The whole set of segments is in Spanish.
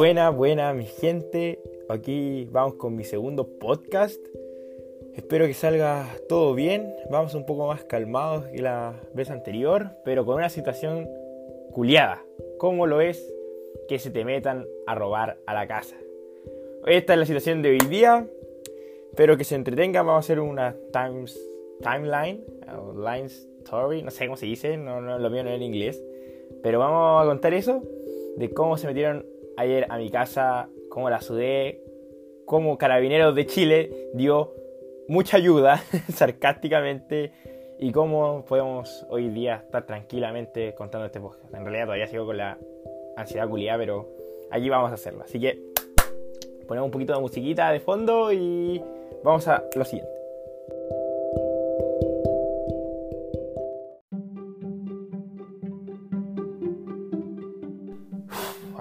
Buena, buena, mi gente. Aquí vamos con mi segundo podcast. Espero que salga todo bien. Vamos un poco más calmados que la vez anterior, pero con una situación culiada. ¿Cómo lo es que se te metan a robar a la casa? Esta es la situación de hoy día. Espero que se entretengan. Vamos a hacer una times, timeline, line story, no sé cómo se dice, no, lo mío no en inglés. Pero vamos a contar eso, de cómo se metieron ayer a mi casa, cómo la sudé, cómo Carabineros de Chile dio mucha ayuda, sarcásticamente, y cómo podemos hoy día estar tranquilamente contando este podcast. En realidad todavía sigo con la ansiedad culiada, pero aquí vamos a hacerlo. Así que ponemos un poquito de musiquita de fondo y vamos a lo siguiente.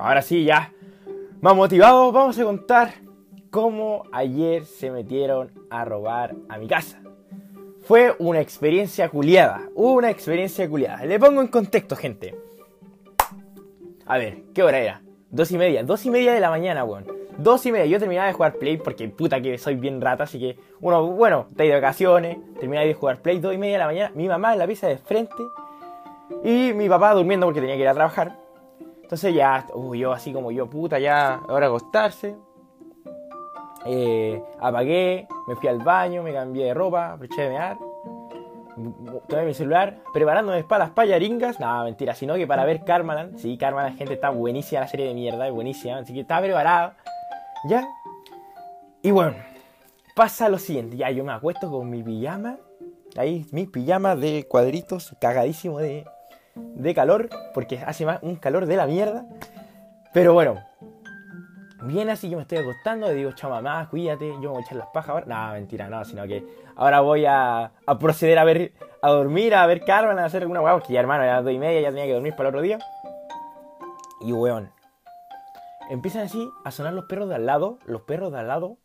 Ahora sí, ya más motivados, vamos a contar cómo ayer se metieron a robar a mi casa. Fue una experiencia culiada, una experiencia culiada. Le pongo en contexto, gente. A ver, ¿qué hora era? Dos y media, dos y media de la mañana, weón. Dos y media, yo terminaba de jugar Play porque puta que soy bien rata, así que uno, bueno, estoy de vacaciones, terminaba de jugar Play, dos y media de la mañana, mi mamá en la pieza de frente y mi papá durmiendo porque tenía que ir a trabajar. Entonces ya, uh, yo así como yo, puta, ya, ahora acostarse. Eh, apagué, me fui al baño, me cambié de ropa, aproveché de mear. Tomé mi celular, preparándome para las payaringas. No, mentira, sino que para ver Carmaland. Sí, Carmaland, gente, está buenísima la serie de mierda, es buenísima. Así que estaba preparado. ¿Ya? Y bueno, pasa lo siguiente. Ya, yo me acuesto con mi pijama. Ahí, mi pijama de cuadritos, cagadísimo de de calor, porque hace más un calor de la mierda. Pero bueno, bien así yo me estoy acostando, le digo, chao mamá, cuídate, yo me voy a echar las pajas ahora. No, mentira, no, sino que ahora voy a, a proceder a ver, a dormir, a ver Carmen, a hacer alguna hueá, porque ya hermano, ya las dos y media, ya tenía que dormir para el otro día. Y weón, empiezan así a sonar los perros de al lado, los perros de al lado,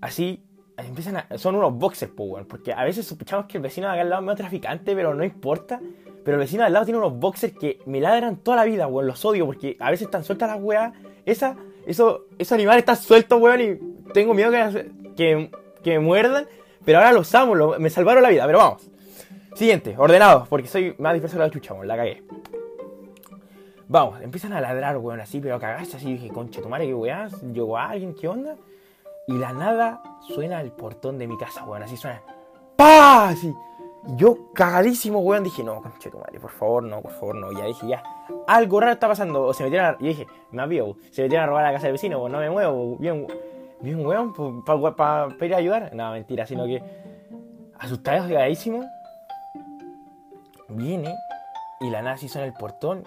así empiezan a, son unos boxers, porque a veces sospechamos que el vecino de acá al lado es medio traficante, pero no importa, pero el vecino de al lado tiene unos boxers que me ladran toda la vida, weón. Los odio porque a veces están sueltas las weas. Esa, eso, esos animales están sueltos, weón. Y tengo miedo que, que, me muerdan. Pero ahora los amo, me salvaron la vida. Pero vamos. Siguiente, ordenados. Porque soy más disperso de la chucha, weón. La cagué. Vamos, empiezan a ladrar, weón, así, pero cagaste así. Dije, conche, tu madre, qué weá. Llegó alguien, ¿qué onda? Y la nada suena el portón de mi casa, weón. Así suena. ¡Pah! Así yo cagadísimo, weón, dije, no, conche tu madre, por favor, no, por favor, no. Ya dije, ya, algo raro está pasando. O se metieron a, y dije, me vio, se metieron a robar la casa del vecino, pues no me muevo, bien, bien, weón, para pa, pedir ayudar. No, mentira, sino que asustado, cagadísimo, viene y la nazi suena el portón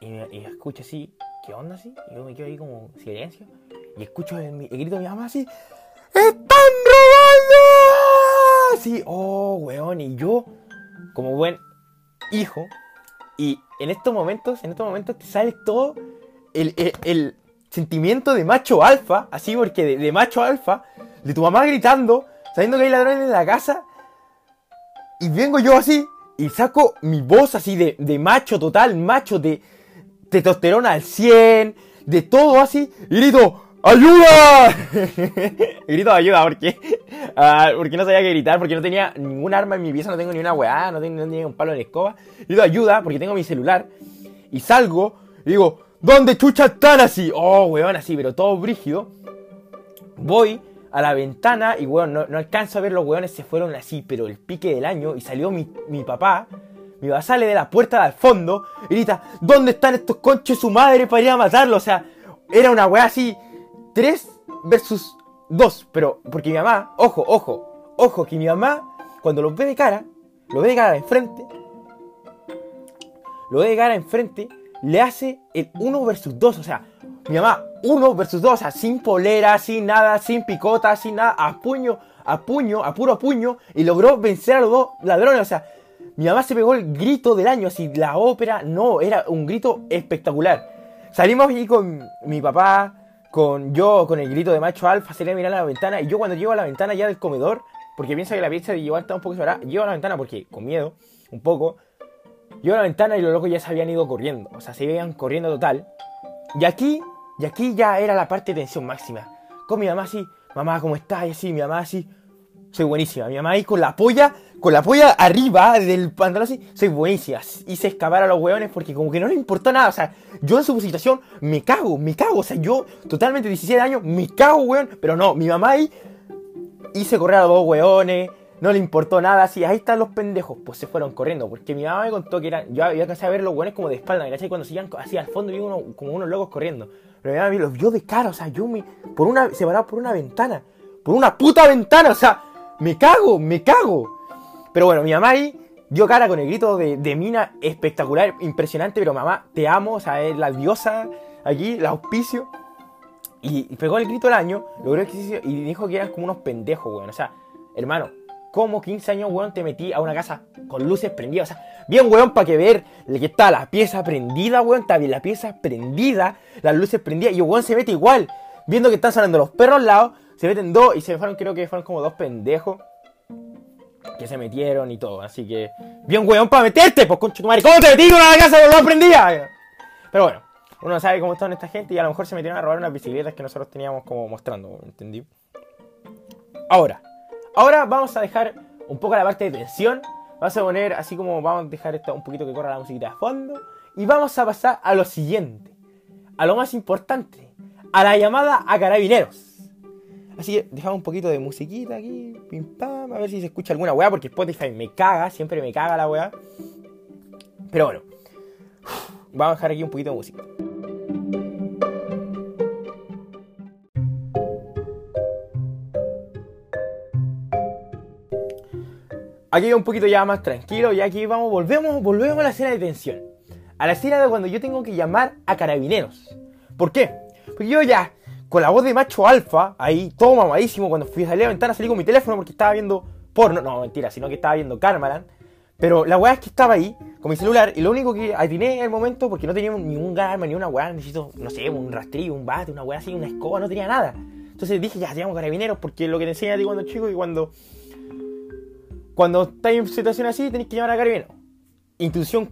y, y escucha así, ¿qué onda así? Y yo me quedo ahí como silencio y escucho el, el grito de mi mamá así, sí, oh, weón, y yo, como buen hijo, y en estos momentos, en estos momentos te sale todo el, sentimiento de macho alfa, así porque de, macho alfa, de tu mamá gritando, sabiendo que hay ladrones en la casa, y vengo yo así, y saco mi voz así de, de macho total, macho de testosterona al 100, de todo así, y grito, ¡Ayuda! grito de ayuda porque, uh, porque no sabía qué gritar, porque no tenía ningún arma en mi pieza, no tengo ni una weá, no tengo ni un palo en escoba. Grito ayuda porque tengo mi celular y salgo y digo, ¿dónde chucha están así? Oh, weón, así, pero todo brígido. Voy a la ventana y weón, no, alcanzo a ver los weones, se fueron así, pero el pique del año y salió mi, mi papá. Mi papá sale de la puerta al fondo y grita, ¿dónde están estos conches su madre para ir a matarlo? O sea, era una weá así 3 versus 2. Pero, porque mi mamá, ojo, ojo, ojo, que mi mamá, cuando lo ve de cara, lo ve de cara enfrente, lo ve de cara enfrente, le hace el 1 versus 2. O sea, mi mamá, 1 versus 2, o sea, sin polera, sin nada, sin picota, sin nada, a puño, a puño, a puro puño, y logró vencer a los dos ladrones. O sea, mi mamá se pegó el grito del año, así, la ópera, no, era un grito espectacular. Salimos aquí con mi papá, con yo, con el grito de macho alfa, salí a mirar a la ventana. Y yo cuando llego a la ventana ya del comedor, porque piensa que la pieza de llevar está un poco separada, llego a la ventana porque, con miedo, un poco, llego a la ventana y los locos ya se habían ido corriendo. O sea, se iban corriendo total. Y aquí Y aquí ya era la parte de tensión máxima. Con mi mamá así, mamá, ¿cómo estás? Y así, mi mamá así, soy buenísima. Mi mamá ahí con la polla, con la polla arriba del pantalón así, soy buenísima. Hice escapar a los hueones porque como que no le importó nada. O sea, yo en su situación me cago, me cago. O sea, yo totalmente 17 años, me cago, weón. Pero no, mi mamá ahí hice correr a dos hueones. No le importó nada, así, ahí están los pendejos. Pues se fueron corriendo, porque mi mamá me contó que eran. Yo había que a ver los hueones como de espalda, ¿cachai? Cuando se iban así al fondo, vi uno, como unos locos corriendo. Pero mi mamá los vio de cara, o sea, yo me. Por una. separado por una ventana. Por una puta ventana, o sea me cago, me cago. Pero bueno, mi mamá ahí dio cara con el grito de, mina espectacular, impresionante, pero mamá, te amo, o sea, es la diosa aquí, la auspicio. Y, pegó el grito del año, logró ejercicio y dijo que eran como unos pendejos, weón. O sea, hermano, ¿cómo 15 años, weón, te metí a una casa con luces prendidas? O sea, bien, weón, para que ver que está la pieza prendida, weón, está bien la pieza prendida, las luces prendidas, y weón se mete igual, viendo que están saliendo los perros al lado, se meten dos y se fueron, creo que fueron como dos pendejos que se metieron y todo. Así que, bien weón para meterte, pues concho tu madre. ¿Cómo te metí con la casa no prendía? Pero bueno, uno sabe cómo están esta gente y a lo mejor se metieron a robar unas bicicletas que nosotros teníamos como mostrando, ¿entendí? Ahora, ahora vamos a dejar un poco la parte de tensión. Vamos a poner así como vamos a dejar esto un poquito que corra la musiquita de fondo. Y vamos a pasar a lo siguiente. A lo más importante. A la llamada a carabineros. Así que dejamos un poquito de musiquita aquí, pim pam, a ver si se escucha alguna weá, porque Spotify me caga, siempre me caga la weá. Pero bueno, vamos a dejar aquí un poquito de música. Aquí un poquito ya más tranquilo y aquí vamos, volvemos, volvemos a la escena de tensión. A la escena de cuando yo tengo que llamar a carabineros. ¿Por qué? Porque yo ya con la voz de macho alfa, ahí todo mamadísimo, cuando fui a la ventana salí con mi teléfono porque estaba viendo porno, no, mentira, sino que estaba viendo Carmalan. Pero la weá es que estaba ahí, con mi celular, y lo único que atiné en el momento, porque no tenía ningún arma, ni una weá, necesito, no sé, un rastrillo, un bate, una weá así, una escoba, no tenía nada. Entonces dije, ya, teníamos carabineros, porque lo que te enseña a ti cuando chico y cuando. Cuando estás en situación así, tenés que llamar a carabineros. Institución,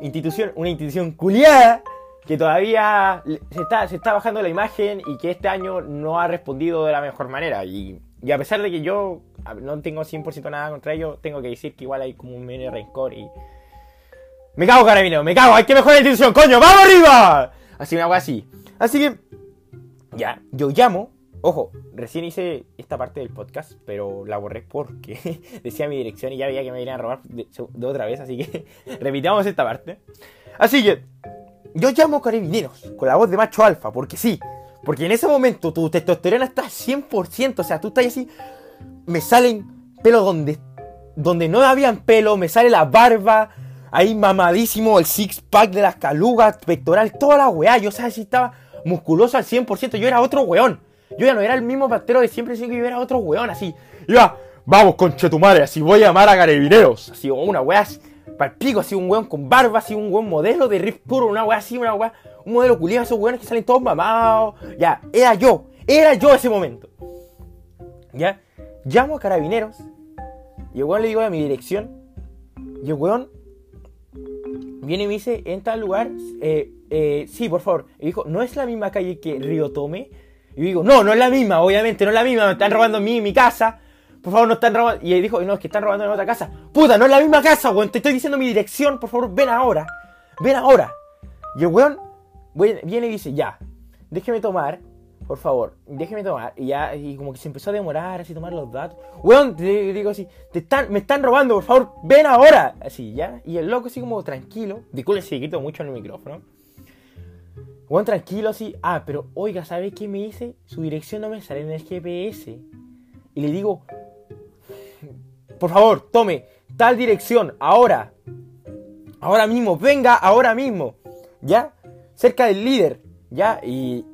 institución, una institución culiada que todavía se está, se está bajando la imagen y que este año no ha respondido de la mejor manera. Y, a pesar de que yo no tengo 100% nada contra ellos, tengo que decir que igual hay como un mini rencor y... Me cago, carabinero, me cago, hay que mejorar la institución, coño, ¡vamos arriba! Así me hago así. Así que, ya, yo llamo. Ojo, recién hice esta parte del podcast, pero la borré porque decía mi dirección y ya veía que me iban a robar de otra vez, así que repitamos esta parte. Así que, yo llamo carabineros con la voz de macho alfa, porque sí. Porque en ese momento tu testosterona está 100%. O sea, tú estás así. Me salen pelos donde, donde no habían pelo. Me sale la barba. Ahí mamadísimo. El six pack de las calugas. Pectoral. Toda la weá. Yo, o sea, si estaba musculoso al 100%. Yo era otro weón. Yo ya no era el mismo pastero de siempre. Sino que yo era otro weón. Así. Iba. Vamos, conche tu madre. Así voy a llamar a carabineros. Así, una weá pico, así un weón con barba, así un weón modelo de riff puro, una weá así, una weá, un modelo culiado, esos weones que salen todos mamados. Ya, era yo, era yo ese momento. Ya, llamo a carabineros y el weón le digo a mi dirección y el weón viene y me dice, en tal lugar, eh, eh, sí, por favor. Y dijo, ¿no es la misma calle que Río Tome? Y yo digo, no, no es la misma, obviamente, no es la misma, me están robando a mí mi casa por favor, no están robando. Y él dijo, no, es que están robando en otra casa. Puta, no es la misma casa, weón. Te estoy diciendo mi dirección, por favor, ven ahora. Ven ahora. Y el weón viene y dice, ya, déjeme tomar, por favor, déjeme tomar. Y ya, y como que se empezó a demorar, así, tomar los datos. Weón, te digo así, te están, me están robando, por favor, ven ahora. Así, ya. Y el loco así como tranquilo. Disculpe si quito mucho en el micrófono. Weón, tranquilo así. Ah, pero oiga, ¿sabe qué me dice? Su dirección no me sale en el GPS. Y le digo, por favor, tome tal dirección, ahora. Ahora mismo, venga ahora mismo. ¿Ya? Cerca del líder. ¿Ya? Y,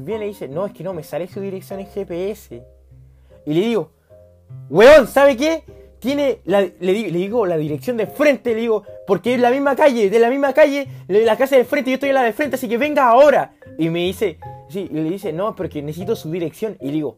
viene y dice, no, es que no, me sale su dirección en GPS. Y le digo, weón, ¿sabe qué? Tiene, le, digo, la dirección de frente, le digo, porque es la misma calle, de la misma calle, la casa de frente, yo estoy en la de frente, así que venga ahora. Y me dice, sí, y le dice, no, porque necesito su dirección. Y le digo,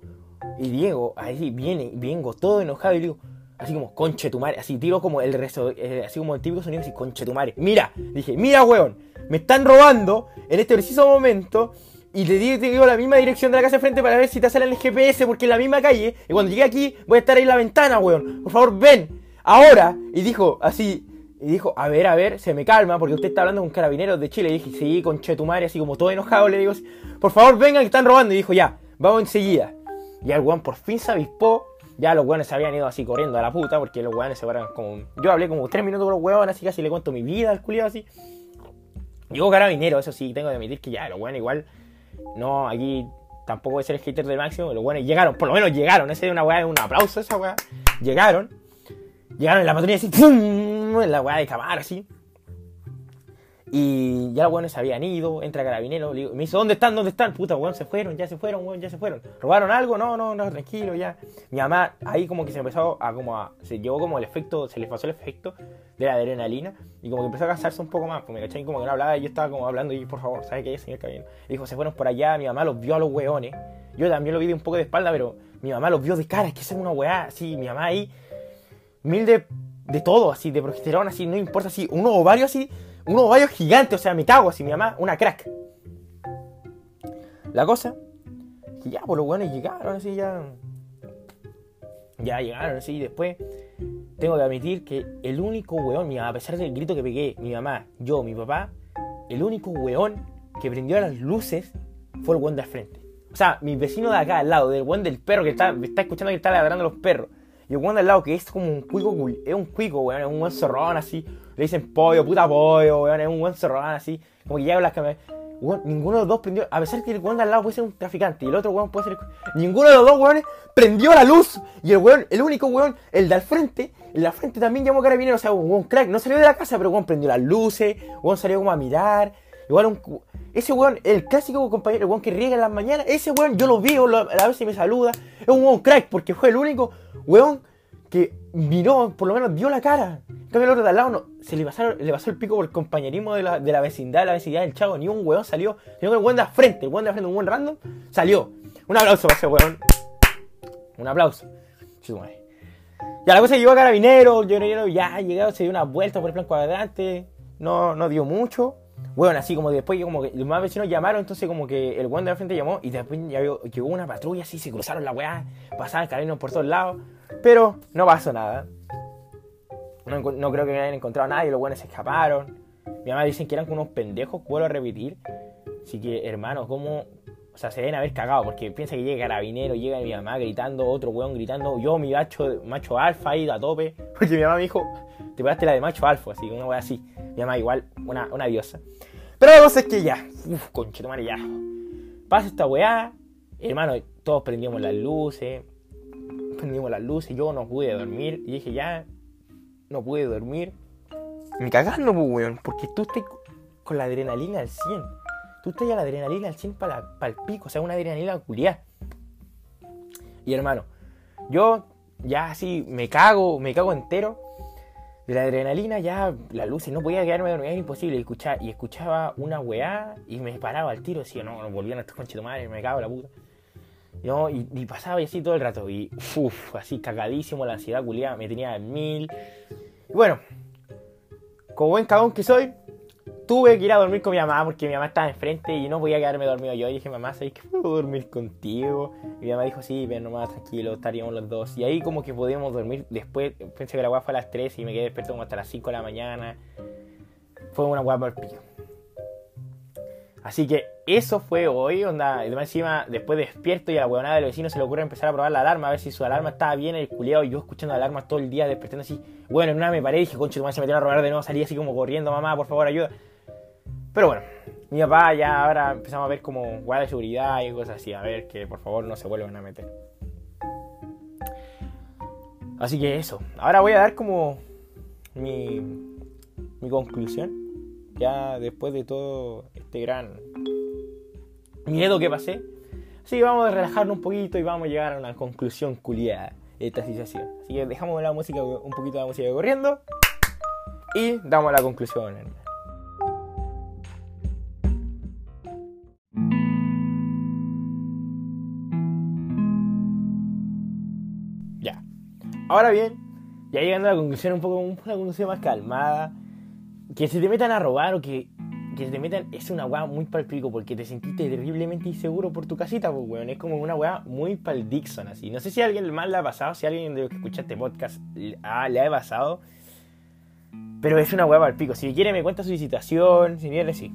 y Diego, ahí viene, vengo todo enojado y le digo, así como, conche tu madre, así tiro como el resto, eh, así como el típico sonido, así, conche tu madre. Mira, dije, mira, weón, me están robando en este preciso momento y te digo, te digo la misma dirección de la casa de frente para ver si te sale el GPS, porque es la misma calle. Y cuando llegue aquí, voy a estar ahí en la ventana, weón. Por favor, ven. Ahora. Y dijo así. Y dijo, a ver, a ver, se me calma, porque usted está hablando con carabineros de Chile. Y dije, sí, con Chetumare, así como todo enojado, le digo, por favor, vengan que están robando. Y dijo, ya, vamos enseguida. Y el weón por fin se avispó. Ya los weones se habían ido así corriendo a la puta, porque los weones se fueron como. Yo hablé como tres minutos con los weones, así casi le cuento mi vida al culiado así. Llegó carabinero, eso sí, tengo que admitir que ya, los weones igual no, aquí tampoco voy a ser el hater del máximo, los buenos llegaron, por lo menos llegaron, ese es una weá, un aplauso esa weá. Llegaron, llegaron en la patrulla así, ¡pum! En la weá de cámara así. Y ya los buenos se habían ido, entra carabinero, me dice, ¿dónde están? ¿Dónde están? Puta, weón, se fueron, ya se fueron, weón, ya se fueron. ¿Robaron algo? No, no, no, tranquilo, ya. Mi mamá ahí como que se empezó a como a, se llevó como el efecto, se le pasó el efecto de la adrenalina y como que empezó a cansarse un poco más, pues me caché como que no hablaba y yo estaba como hablando y por favor, ¿sabe qué es, señor carabinero? Y dijo, se fueron por allá, mi mamá los vio a los weones. Yo también lo vi de un poco de espalda, pero mi mamá los vio de cara, es que es una weá, así, mi mamá ahí, mil de, de todo, así, de progesterona, así, no importa, así, uno o varios así unos ovarios gigantes, o sea, me cago así, mi mamá, una crack. La cosa, que ya, pues, los buenos llegaron así, ya. Ya llegaron así, y después tengo que admitir que el único weón, a pesar del grito que pegué, mi mamá, yo, mi papá, el único weón que prendió las luces fue el weón de al frente. O sea, mi vecino de acá al lado, del weón del perro que está, está escuchando que está ladrando a los perros. Y el weón al lado que es como un cuico, es un cuico, weón, es un buen zorrón así, le dicen pollo, puta pollo, weón, es un buen cerrón así, como que llega las cámaras. ninguno de los dos prendió, a pesar que el weón al lado puede ser un traficante y el otro weón puede ser. Ninguno de los dos weones prendió la luz. Y el weón, el único weón, el de al frente, el de al frente también llamó carabinero, o sea, un weón crack, no salió de la casa, pero weón prendió las luces, weón salió como a mirar. Igual un, ese weón, el clásico compañero, el weón que riega en las mañanas, ese weón yo lo vi, a veces me saluda, es un weón crack, porque fue el único weón que miró, por lo menos dio la cara. En cambio, el otro de al lado no, se le, pasaron, le pasó el pico por el compañerismo de la, vecindad, la vecindad del chavo. Ni un weón salió, sino que el weón de la frente, el weón de la frente, un weón random, salió. Un aplauso para ese weón. Un aplauso. Ya la cosa llegó a carabinero, yo ya llegado, se dio una vuelta por el plan cuadrante, no, no dio mucho. Bueno, así como después como que los más vecinos llamaron, entonces como que el weón de la frente llamó y después ya llegó una patrulla así, se cruzaron la weá, pasaban carabineros por todos lados. Pero no pasó nada. No, creo que hayan encontrado a nadie, los buenos se escaparon. Mi mamá dicen que eran unos pendejos, vuelvo a repetir. Así que, hermano, ¿cómo? O sea, se deben haber cagado, porque piensa que llega carabinero, llega mi mamá gritando, otro weón gritando, yo, mi macho, macho alfa ahí a tope. Porque mi mamá me dijo, te pegaste la de macho alfa, así, una wea así. Mi mamá igual, una, una diosa. Pero la cosa es que ya, uff, conchetumare, ya. Pasa esta weá, hermano, todos prendimos las luces, prendimos las luces, yo no pude dormir. Y dije, ya, no pude dormir. Me cagando, pues, weón, porque tú estás con la adrenalina al 100. Tú estás a la adrenalina al 100 para el pico, o sea, una adrenalina culiada. Y hermano, yo ya así me cago, me cago entero. De la adrenalina ya, la luz, no podía quedarme era imposible. Y escuchaba, y escuchaba una weá y me paraba al tiro. Decía, no, no volvían a estos conchitos madre, me cago la puta. ¿no? Y, pasaba así todo el rato. Y uff, así cagadísimo, la ansiedad culiada me tenía en mil. Y bueno, como buen cagón que soy, tuve que ir a dormir con mi mamá porque mi mamá estaba enfrente y no podía quedarme dormido yo. Y dije, mamá, ¿sabes que puedo dormir contigo? Y mi mamá dijo, sí, ven nomás, tranquilo, estaríamos los dos. Y ahí como que podíamos dormir después. Pensé que la guapa fue a las 3 y me quedé despierto como hasta las 5 de la mañana. Fue una guapa al pillo. Así que eso fue hoy, onda, y encima, después despierto y a la huevonada del vecino se le ocurre empezar a probar la alarma, a ver si su alarma estaba bien, el culeado, y yo escuchando la alarma todo el día, despertando así. Bueno, en una me paré y dije, concha, tu madre se metió a robar de nuevo, salí así como corriendo, mamá, por favor, ayuda. Pero bueno, mi papá ya ahora empezamos a ver como guardia de seguridad y cosas así, a ver que por favor no se vuelvan a meter. Así que eso, ahora voy a dar como mi, conclusión ya después de todo este gran miedo que pasé. Así que vamos a relajarnos un poquito y vamos a llegar a una conclusión culiada de esta situación. Así que dejamos la música, un poquito de la música corriendo y damos la conclusión. Ahora bien, ya llegando a la conclusión un poco una conclusión más calmada, que se te metan a robar o que, que te metan es una weá muy palpico porque te sentiste terriblemente inseguro por tu casita, pues weón. Es como una weá muy pal Dixon así. No sé si alguien más le ha pasado, si alguien de los que escucha este podcast ah, le ha pasado. Pero es una weá palpico. Si quiere me cuenta su situación, si quiere sí.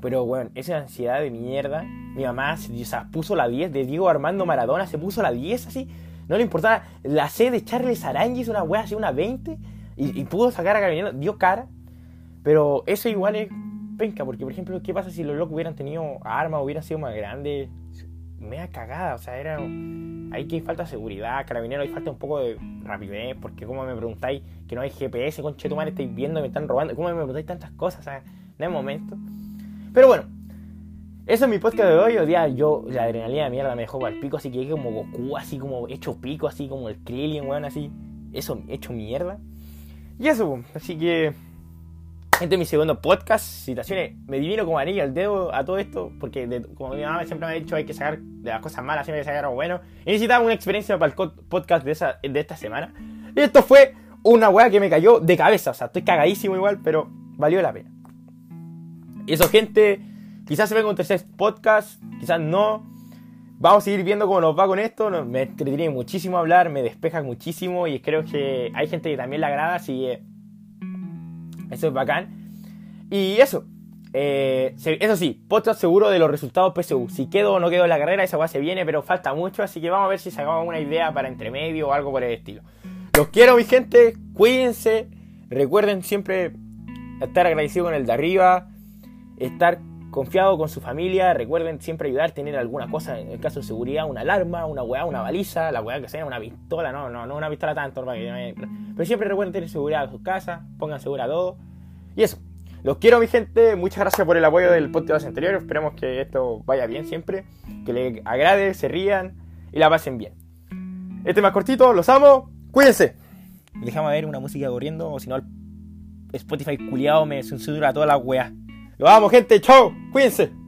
Pero weón, esa ansiedad de mierda. Mi mamá o sea, puso la 10 de Diego Armando Maradona, se puso la 10 así. No le importaba la C de Charles Aranguis, una weá así, una 20. Y, pudo sacar a Carabinero, dio cara. Pero eso igual es penca, porque por ejemplo, ¿qué pasa si los locos hubieran tenido armas, hubieran sido más grandes? Mea cagada, o sea, era. Hay que falta seguridad, carabinero, hay falta un poco de rapidez, porque como me preguntáis que no hay GPS, con Chetumar estáis viendo, me están robando, ¿cómo me preguntáis tantas cosas? O sea, no hay momento. Pero bueno, eso es mi podcast de hoy. Hoy día yo, la adrenalina de mierda me dejó al pico, así que como Goku, así como hecho pico, así como el Krillin, weón, así. Eso hecho mierda. Y eso, así que este es mi segundo podcast, citaciones. Me divino como anillo al dedo a todo esto, porque como mi mamá siempre me ha dicho, hay que sacar de las cosas malas, siempre hay que sacar algo bueno. Y necesitaba una experiencia para el podcast de, esa, de esta semana. Y esto fue una weá que me cayó de cabeza. O sea, estoy cagadísimo igual, pero valió la pena. Y eso, gente, quizás se venga un tercer podcast, quizás no. Vamos a seguir viendo cómo nos va con esto. Me entretiene muchísimo hablar, me despeja muchísimo y creo que hay gente que también le agrada, así que eso es bacán. Y eso, eh, eso sí, podcast seguro de los resultados PSU. Si quedo o no quedo en la carrera, esa va se viene, pero falta mucho, así que vamos a ver si sacamos una idea para entremedio o algo por el estilo. Los quiero, mi gente, cuídense. Recuerden siempre estar agradecido con el de arriba, estar confiado con su familia, recuerden siempre ayudar, tener alguna cosa, en el caso de seguridad, una alarma, una weá, una baliza, la weá que sea, una pistola, no, no, no una pistola tanto, pero siempre recuerden tener seguridad en sus casas, pongan segura todo. Y eso, los quiero mi gente, muchas gracias por el apoyo del podcast anterior, esperemos que esto vaya bien siempre, que les agrade, se rían y la pasen bien. Este es más cortito, los amo, cuídense. Déjame ver una música corriendo, o si no, Spotify culiado me censura toda la weá. Vamos, gente. Chao. Cuídense.